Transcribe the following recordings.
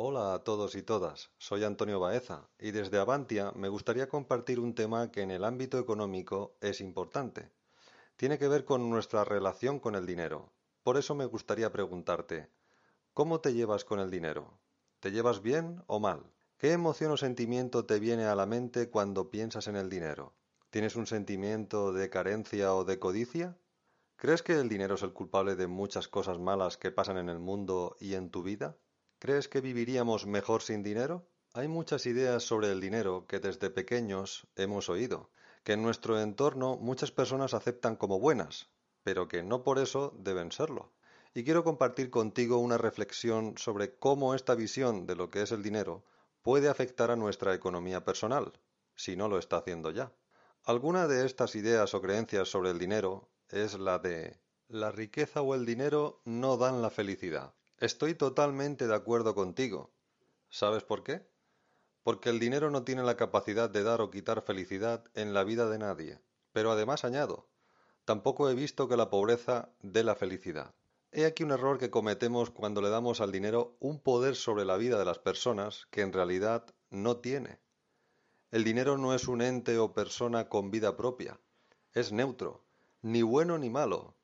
Hola a todos y todas, soy Antonio Baeza y desde Avantia me gustaría compartir un tema que en el ámbito económico es importante. Tiene que ver con nuestra relación con el dinero. Por eso me gustaría preguntarte, ¿cómo te llevas con el dinero? ¿Te llevas bien o mal? ¿Qué emoción o sentimiento te viene a la mente cuando piensas en el dinero? ¿Tienes un sentimiento de carencia o de codicia? ¿Crees que el dinero es el culpable de muchas cosas malas que pasan en el mundo y en tu vida? ¿Crees que viviríamos mejor sin dinero? Hay muchas ideas sobre el dinero que desde pequeños hemos oído, que en nuestro entorno muchas personas aceptan como buenas, pero que no por eso deben serlo. Y quiero compartir contigo una reflexión sobre cómo esta visión de lo que es el dinero puede afectar a nuestra economía personal, si no lo está haciendo ya. Alguna de estas ideas o creencias sobre el dinero es la de la riqueza o el dinero no dan la felicidad. Estoy totalmente de acuerdo contigo. ¿Sabes por qué? Porque el dinero no tiene la capacidad de dar o quitar felicidad en la vida de nadie. Pero además añado, tampoco he visto que la pobreza dé la felicidad. He aquí un error que cometemos cuando le damos al dinero un poder sobre la vida de las personas que en realidad no tiene. El dinero no es un ente o persona con vida propia. Es neutro, ni bueno ni malo.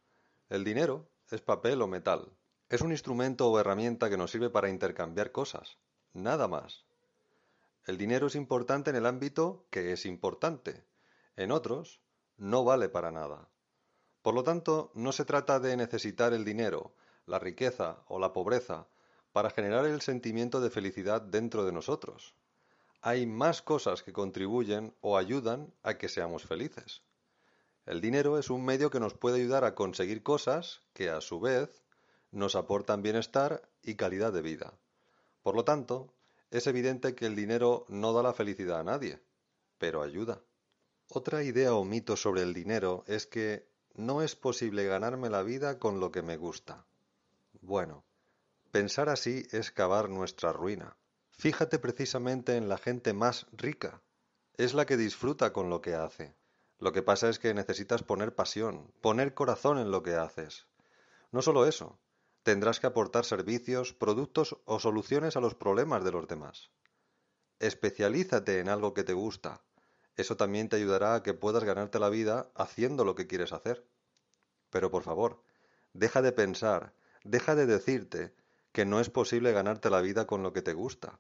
El dinero es papel o metal, es un instrumento o herramienta que nos sirve para intercambiar cosas, nada más. El dinero es importante en el ámbito que es importante, en otros no vale para nada. Por lo tanto, no se trata de necesitar el dinero, la riqueza o la pobreza para generar el sentimiento de felicidad dentro de nosotros. Hay más cosas que contribuyen o ayudan a que seamos felices. El dinero es un medio que nos puede ayudar a conseguir cosas que, a su vez, nos aportan bienestar y calidad de vida. Por lo tanto, es evidente que el dinero no da la felicidad a nadie, pero ayuda. Otra idea o mito sobre el dinero es que no es posible ganarme la vida con lo que me gusta. Bueno, pensar así es cavar nuestra ruina. Fíjate precisamente en la gente más rica. Es la que disfruta con lo que hace. Lo que pasa es que necesitas poner pasión, poner corazón en lo que haces. No solo eso, tendrás que aportar servicios, productos o soluciones a los problemas de los demás. Especialízate en algo que te gusta. Eso también te ayudará a que puedas ganarte la vida haciendo lo que quieres hacer. Pero por favor, deja de pensar, deja de decirte que no es posible ganarte la vida con lo que te gusta,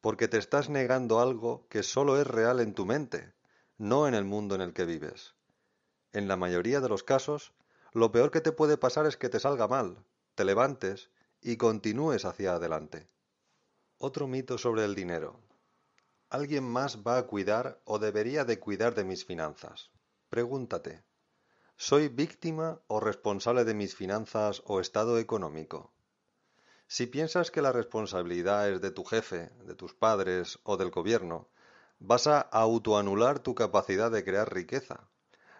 porque te estás negando algo que solo es real en tu mente, no en el mundo en el que vives. En la mayoría de los casos, lo peor que te puede pasar es que te salga mal, te levantes y continúes hacia adelante. Otro mito sobre el dinero. ¿Alguien más va a cuidar o debería de cuidar de mis finanzas? Pregúntate, ¿soy víctima o responsable de mis finanzas o estado económico? Si piensas que la responsabilidad es de tu jefe, de tus padres o del gobierno, vas a autoanular tu capacidad de crear riqueza.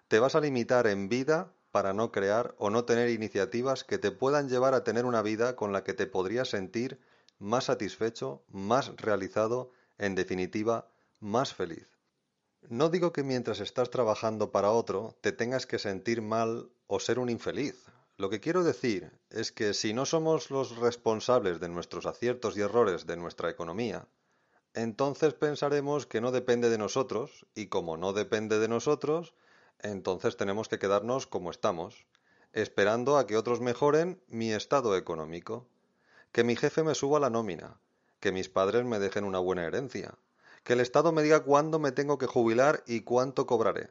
Te vas a limitar en vida para no crear o no tener iniciativas que te puedan llevar a tener una vida con la que te podrías sentir más satisfecho, más realizado, en definitiva, más feliz. No digo que mientras estás trabajando para otro te tengas que sentir mal o ser un infeliz. Lo que quiero decir es que si no somos los responsables de nuestros aciertos y errores de nuestra economía, entonces pensaremos que no depende de nosotros y como no depende de nosotros, entonces tenemos que quedarnos como estamos, esperando a que otros mejoren mi estado económico, que mi jefe me suba la nómina, que mis padres me dejen una buena herencia, que el Estado me diga cuándo me tengo que jubilar y cuánto cobraré.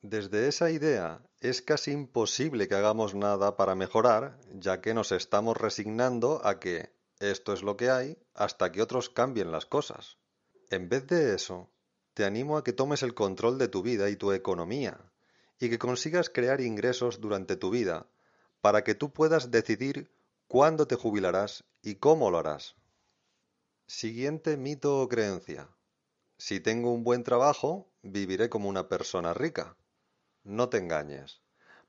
Desde esa idea es casi imposible que hagamos nada para mejorar, ya que nos estamos resignando a que esto es lo que hay hasta que otros cambien las cosas. En vez de eso, te animo a que tomes el control de tu vida y tu economía, y que consigas crear ingresos durante tu vida, para que tú puedas decidir cuándo te jubilarás y cómo lo harás. Siguiente mito o creencia. Si tengo un buen trabajo, viviré como una persona rica. No te engañes.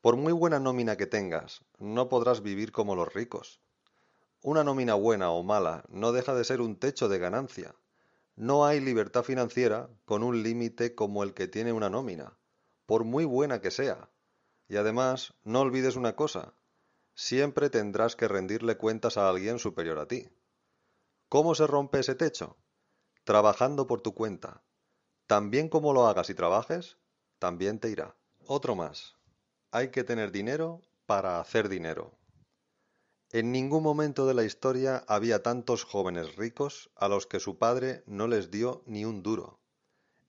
Por muy buena nómina que tengas, no podrás vivir como los ricos. Una nómina buena o mala no deja de ser un techo de ganancia. No hay libertad financiera con un límite como el que tiene una nómina, por muy buena que sea. Y además, no olvides una cosa, siempre tendrás que rendirle cuentas a alguien superior a ti. ¿Cómo se rompe ese techo? Trabajando por tu cuenta. También como lo hagas y trabajes, también te irá. Otro más. Hay que tener dinero para hacer dinero. En ningún momento de la historia había tantos jóvenes ricos a los que su padre no les dio ni un duro.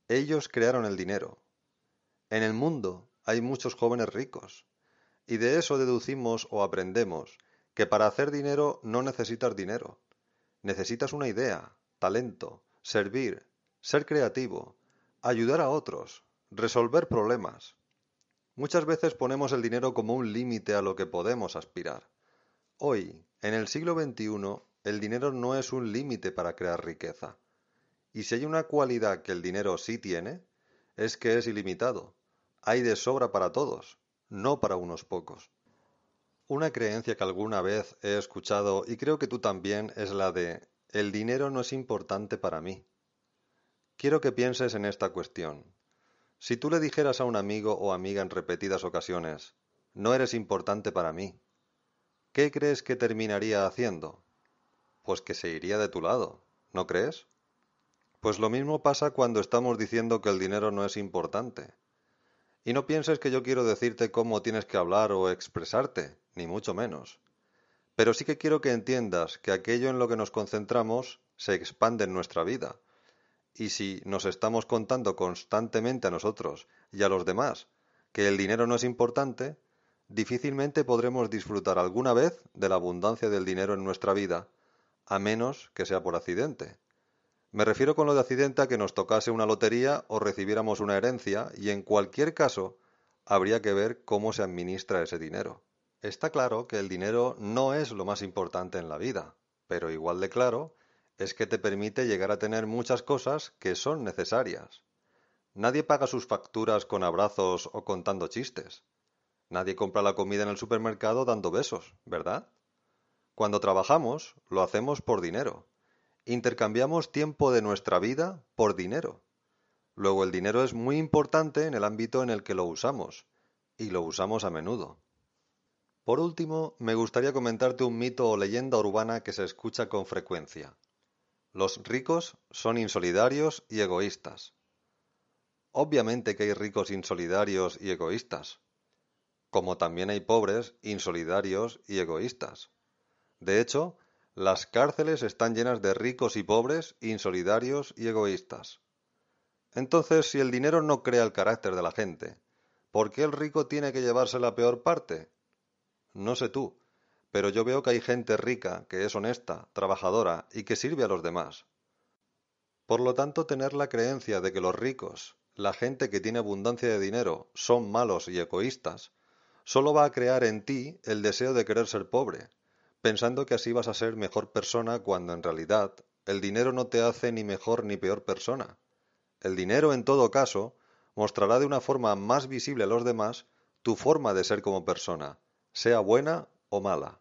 Ellos crearon el dinero. En el mundo hay muchos jóvenes ricos, y de eso deducimos o aprendemos que para hacer dinero no necesitas dinero. Necesitas una idea, talento, servir, ser creativo, ayudar a otros, resolver problemas. Muchas veces ponemos el dinero como un límite a lo que podemos aspirar. Hoy, en el siglo XXI, el dinero no es un límite para crear riqueza. Y si hay una cualidad que el dinero sí tiene, es que es ilimitado. Hay de sobra para todos no para unos pocos. Una creencia que alguna vez he escuchado y creo que tú también es la de el dinero no es importante para mí. Quiero que pienses en esta cuestión. Si tú le dijeras a un amigo o amiga en repetidas ocasiones, no eres importante para mí, ¿qué crees que terminaría haciendo? Pues que se iría de tu lado, ¿no crees? Pues lo mismo pasa cuando estamos diciendo que el dinero no es importante. Y no pienses que yo quiero decirte cómo tienes que hablar o expresarte, ni mucho menos. Pero sí que quiero que entiendas que aquello en lo que nos concentramos se expande en nuestra vida. Y si nos estamos contando constantemente a nosotros y a los demás que el dinero no es importante, difícilmente podremos disfrutar alguna vez de la abundancia del dinero en nuestra vida, a menos que sea por accidente. Me refiero con lo de accidente a que nos tocase una lotería o recibiéramos una herencia y en cualquier caso habría que ver cómo se administra ese dinero. Está claro que el dinero no es lo más importante en la vida, pero igual de claro es que te permite llegar a tener muchas cosas que son necesarias. Nadie paga sus facturas con abrazos o contando chistes. Nadie compra la comida en el supermercado dando besos, ¿verdad? Cuando trabajamos, lo hacemos por dinero intercambiamos tiempo de nuestra vida por dinero. Luego el dinero es muy importante en el ámbito en el que lo usamos, y lo usamos a menudo. Por último, me gustaría comentarte un mito o leyenda urbana que se escucha con frecuencia. Los ricos son insolidarios y egoístas. Obviamente que hay ricos insolidarios y egoístas, como también hay pobres insolidarios y egoístas. De hecho, las cárceles están llenas de ricos y pobres, insolidarios y egoístas. Entonces, si el dinero no crea el carácter de la gente, ¿por qué el rico tiene que llevarse la peor parte? No sé tú, pero yo veo que hay gente rica, que es honesta, trabajadora y que sirve a los demás. Por lo tanto, tener la creencia de que los ricos, la gente que tiene abundancia de dinero, son malos y egoístas, solo va a crear en ti el deseo de querer ser pobre, pensando que así vas a ser mejor persona cuando en realidad el dinero no te hace ni mejor ni peor persona. El dinero, en todo caso, mostrará de una forma más visible a los demás tu forma de ser como persona, sea buena o mala.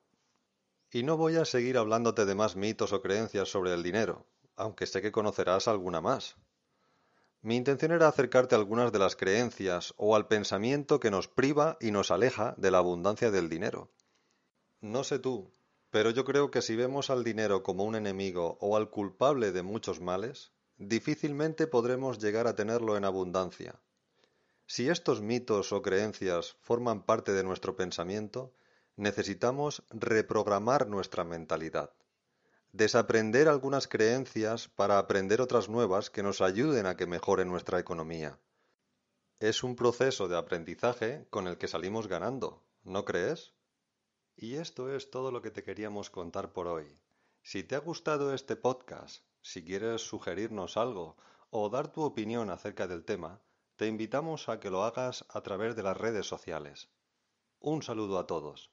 Y no voy a seguir hablándote de más mitos o creencias sobre el dinero, aunque sé que conocerás alguna más. Mi intención era acercarte a algunas de las creencias o al pensamiento que nos priva y nos aleja de la abundancia del dinero. No sé tú, pero yo creo que si vemos al dinero como un enemigo o al culpable de muchos males, difícilmente podremos llegar a tenerlo en abundancia. Si estos mitos o creencias forman parte de nuestro pensamiento, necesitamos reprogramar nuestra mentalidad, desaprender algunas creencias para aprender otras nuevas que nos ayuden a que mejore nuestra economía. Es un proceso de aprendizaje con el que salimos ganando, ¿no crees? Y esto es todo lo que te queríamos contar por hoy. Si te ha gustado este podcast, si quieres sugerirnos algo o dar tu opinión acerca del tema, te invitamos a que lo hagas a través de las redes sociales. Un saludo a todos.